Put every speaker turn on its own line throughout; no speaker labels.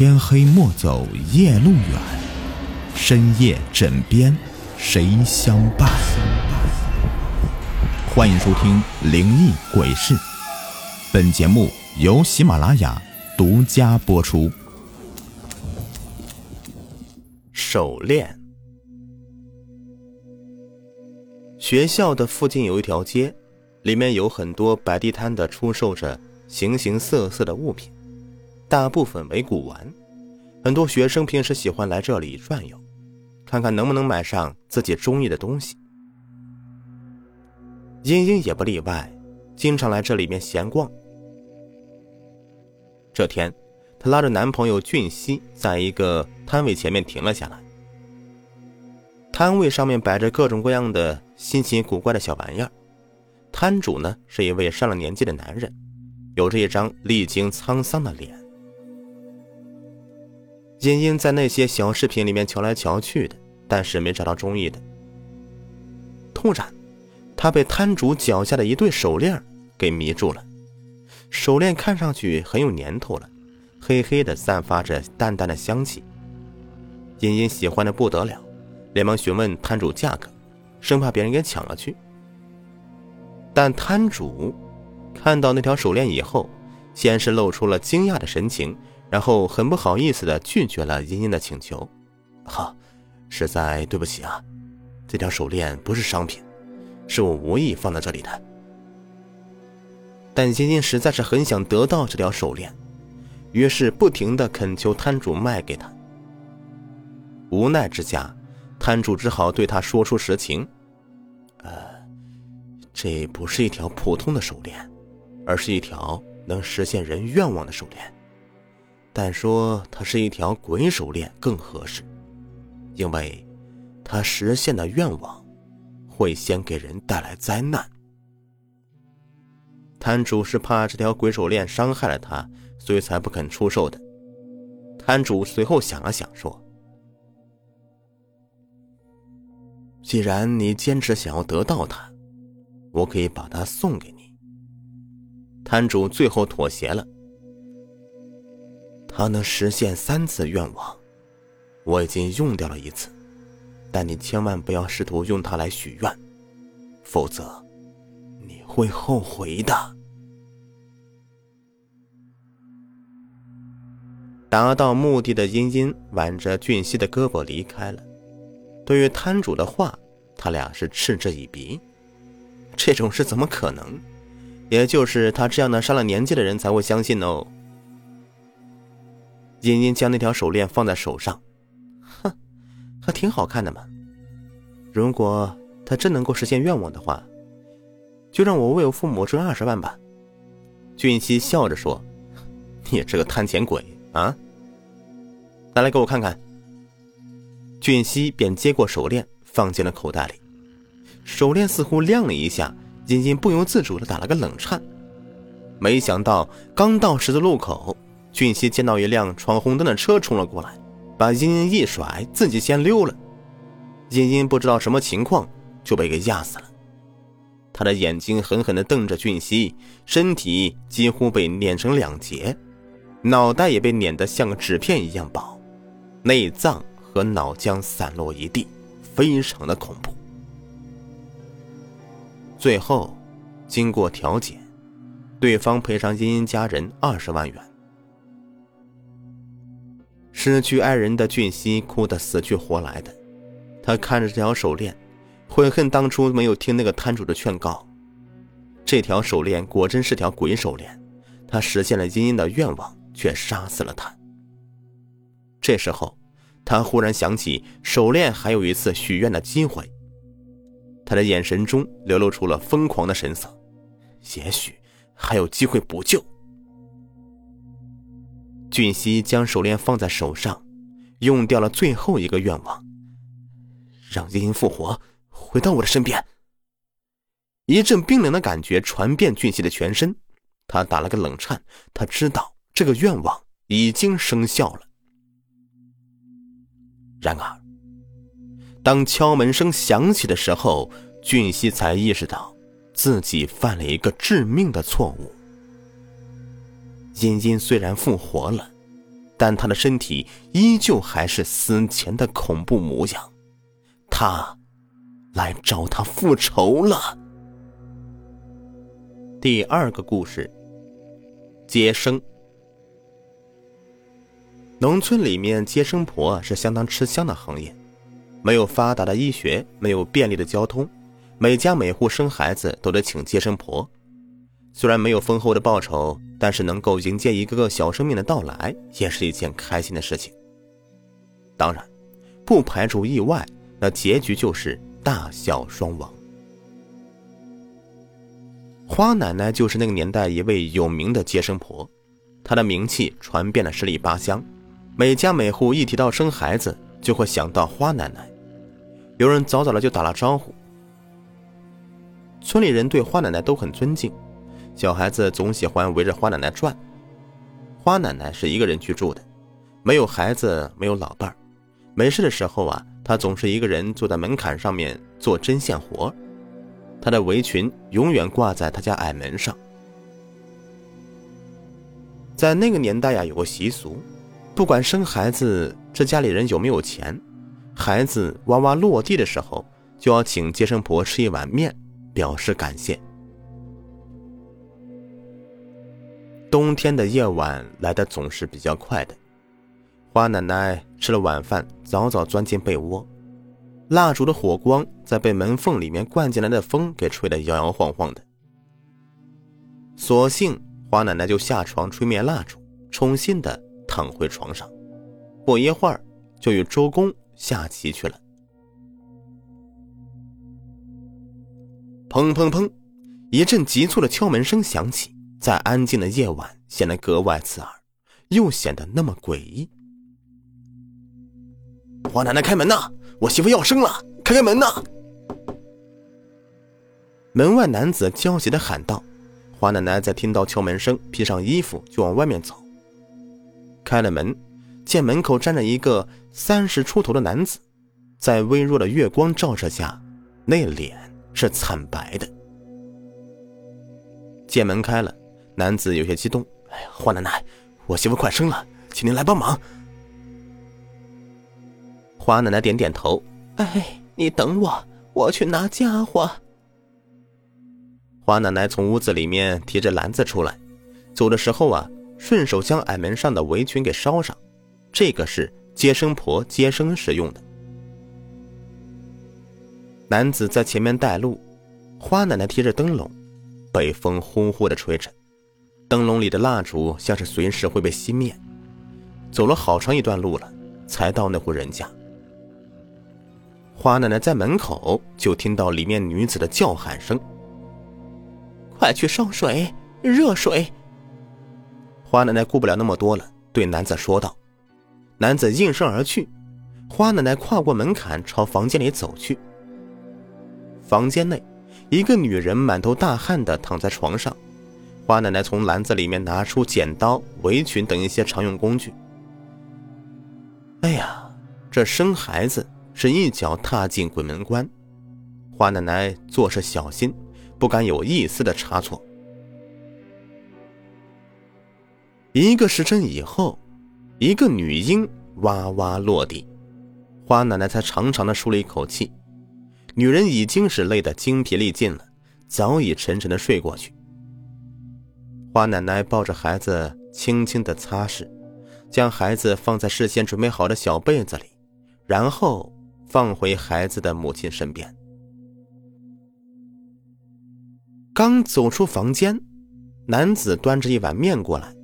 天黑莫走夜路远，深夜枕边谁相伴？欢迎收听《灵异鬼事》，本节目由喜马拉雅独家播出。
手链。学校的附近有一条街，里面有很多摆地摊的，出售着形形色色的物品，大部分为古玩。很多学生平时喜欢来这里转悠，看看能不能买上自己中意的东西。茵茵也不例外，经常来这里面闲逛。这天，她拉着男朋友俊熙，在一个摊位前面停了下来。摊位上面摆着各种各样的新奇古怪的小玩意儿，摊主呢是一位上了年纪的男人，有着一张历经沧桑的脸。茵茵在那些小饰品里面瞧来瞧去的，但是没找到中意的。突然，她被摊主脚下的一对手链给迷住了。手链看上去很有年头了，黑黑的，散发着淡淡的香气。茵茵喜欢的不得了。连忙询问摊主价格，生怕别人给抢了去。但摊主看到那条手链以后，先是露出了惊讶的神情，然后很不好意思的拒绝了茵茵的请求。哈，实在对不起啊，这条手链不是商品，是我无意放在这里的。但茵茵实在是很想得到这条手链，于是不停的恳求摊主卖给他。无奈之下。摊主只好对他说出实情：“呃，这不是一条普通的手链，而是一条能实现人愿望的手链。但说它是一条鬼手链更合适，因为它实现的愿望会先给人带来灾难。摊主是怕这条鬼手链伤害了他，所以才不肯出售的。”摊主随后想了想说。既然你坚持想要得到它，我可以把它送给你。摊主最后妥协了。它能实现三次愿望，我已经用掉了一次，但你千万不要试图用它来许愿，否则你会后悔的。达到目的的茵茵挽着俊熙的胳膊离开了。对于摊主的话，他俩是嗤之以鼻。这种事怎么可能？也就是他这样的上了年纪的人才会相信哦。茵茵将那条手链放在手上，哼，还挺好看的嘛。如果他真能够实现愿望的话，就让我为我父母挣二十万吧。俊熙笑着说：“你这个贪钱鬼啊！拿来给我看看。”俊熙便接过手链，放进了口袋里。手链似乎亮了一下，茵茵不由自主的打了个冷颤。没想到刚到十字路口，俊熙见到一辆闯红灯的车冲了过来，把茵茵一甩，自己先溜了。茵茵不知道什么情况，就被给压死了。他的眼睛狠狠的瞪着俊熙，身体几乎被碾成两截，脑袋也被碾得像个纸片一样薄，内脏。和脑浆散落一地，非常的恐怖。最后，经过调解，对方赔偿茵茵家人二十万元。失去爱人的俊熙哭得死去活来的，他看着这条手链，悔恨当初没有听那个摊主的劝告。这条手链果真是条鬼手链，他实现了茵茵的愿望，却杀死了他。这时候。他忽然想起手链还有一次许愿的机会，他的眼神中流露出了疯狂的神色，也许还有机会补救。俊熙将手链放在手上，用掉了最后一个愿望，让茵茵复活，回到我的身边。一阵冰冷的感觉传遍俊熙的全身，他打了个冷颤，他知道这个愿望已经生效了。然而，当敲门声响起的时候，俊熙才意识到自己犯了一个致命的错误。茵茵虽然复活了，但他的身体依旧还是死前的恐怖模样。他来找他复仇了。第二个故事，接生。农村里面接生婆是相当吃香的行业，没有发达的医学，没有便利的交通，每家每户生孩子都得请接生婆。虽然没有丰厚的报酬，但是能够迎接一个个小生命的到来，也是一件开心的事情。当然，不排除意外，那结局就是大小双亡。花奶奶就是那个年代一位有名的接生婆，她的名气传遍了十里八乡，每家每户一提到生孩子，就会想到花奶奶。有人早早的就打了招呼。村里人对花奶奶都很尊敬，小孩子总喜欢围着花奶奶转。花奶奶是一个人居住的，没有孩子，没有老伴儿，没事的时候啊，她总是一个人坐在门槛上面做针线活。她的围裙永远挂在她家矮门上。在那个年代呀，有个习俗，不管生孩子这家里人有没有钱，孩子哇哇落地的时候，就要请接生婆吃一碗面，表示感谢。冬天的夜晚来的总是比较快的，花奶奶吃了晚饭，早早钻进被窝。蜡烛的火光在被门缝里面灌进来的风给吹得摇摇晃晃的。索性花奶奶就下床吹灭蜡烛，重新的躺回床上，不一会儿就与周公下棋去了。砰砰砰，一阵急促的敲门声响起，在安静的夜晚显得格外刺耳，又显得那么诡异。花奶奶，开门呐！我媳妇要生了，开开门呐！门外男子焦急的喊道。花奶奶在听到敲门声，披上衣服就往外面走。开了门，见门口站着一个三十出头的男子，在微弱的月光照射下，那脸是惨白的。见门开了，男子有些激动：“哎呀，花奶奶，我媳妇快生了，请您来帮忙。”花奶奶点点头，哎，你等我，我去拿家伙。花奶奶从屋子里面提着篮子出来，走的时候啊，顺手将矮门上的围裙给烧上，这个是接生婆接生时用的。男子在前面带路，花奶奶提着灯笼，北风呼呼的吹着，灯笼里的蜡烛像是随时会被熄灭。走了好长一段路了，才到那户人家。花奶奶在门口就听到里面女子的叫喊声：“快去烧水，热水！”花奶奶顾不了那么多了，对男子说道。男子应声而去。花奶奶跨过门槛，朝房间里走去。房间内，一个女人满头大汗的躺在床上。花奶奶从篮子里面拿出剪刀、围裙等一些常用工具。哎呀，这生孩子！是一脚踏进鬼门关，花奶奶做事小心，不敢有一丝的差错。一个时辰以后，一个女婴哇哇落地，花奶奶才长长的舒了一口气。女人已经是累得精疲力尽了，早已沉沉的睡过去。花奶奶抱着孩子，轻轻的擦拭，将孩子放在事先准备好的小被子里，然后。放回孩子的母亲身边。刚走出房间，男子端着一碗面过来，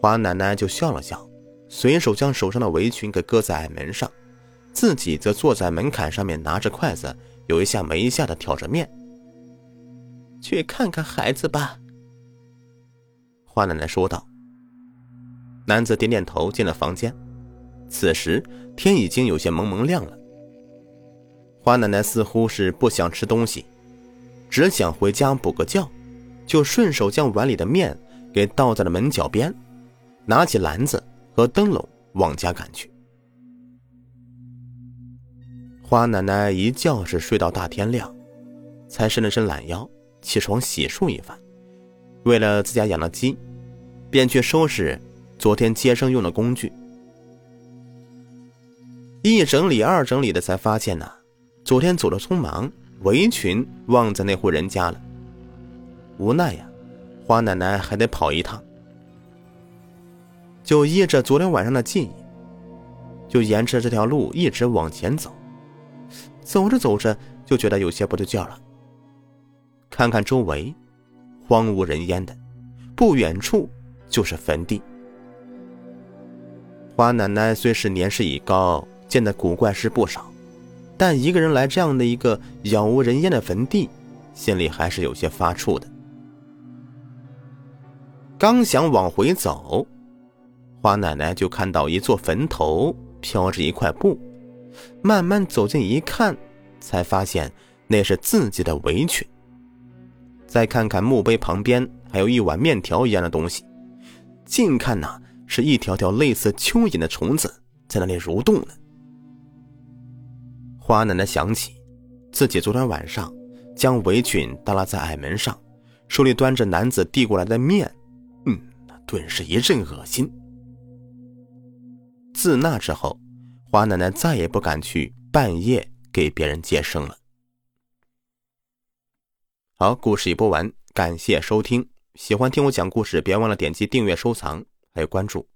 花奶奶就笑了笑，随手将手上的围裙给搁在门上，自己则坐在门槛上面，拿着筷子，有一下没一下的挑着面。去看看孩子吧。花奶奶说道。男子点点头，进了房间。此时天已经有些蒙蒙亮了。花奶奶似乎是不想吃东西，只想回家补个觉，就顺手将碗里的面给倒在了门角边，拿起篮子和灯笼往家赶去。花奶奶一觉是睡到大天亮，才伸了伸懒腰，起床洗漱一番。为了自家养的鸡，便去收拾昨天接生用的工具。一整理二整理的，才发现呢，昨天走的匆忙，围裙忘在那户人家了。无奈呀，花奶奶还得跑一趟，就依着昨天晚上的记忆，就沿着这条路一直往前走。走着走着，就觉得有些不对劲了。看看周围，荒无人烟的，不远处就是坟地。花奶奶虽是年事已高，见的古怪事不少，但一个人来这样的一个杳无人烟的坟地，心里还是有些发怵的。刚想往回走，花奶奶就看到一座坟头飘着一块布。慢慢走近一看，才发现那是自己的围裙。再看看墓碑旁边还有一碗面条一样的东西，近看呐是一条条类似蚯蚓的虫子在那里蠕动呢。花奶奶想起自己昨天晚上将围裙耷拉在矮门上，手里端着男子递过来的面，嗯，顿时一阵恶心。自那之后。花奶奶再也不敢去半夜给别人接生了。好，故事已播完，感谢收听。喜欢听我讲故事，别忘了点击订阅、收藏还有关注。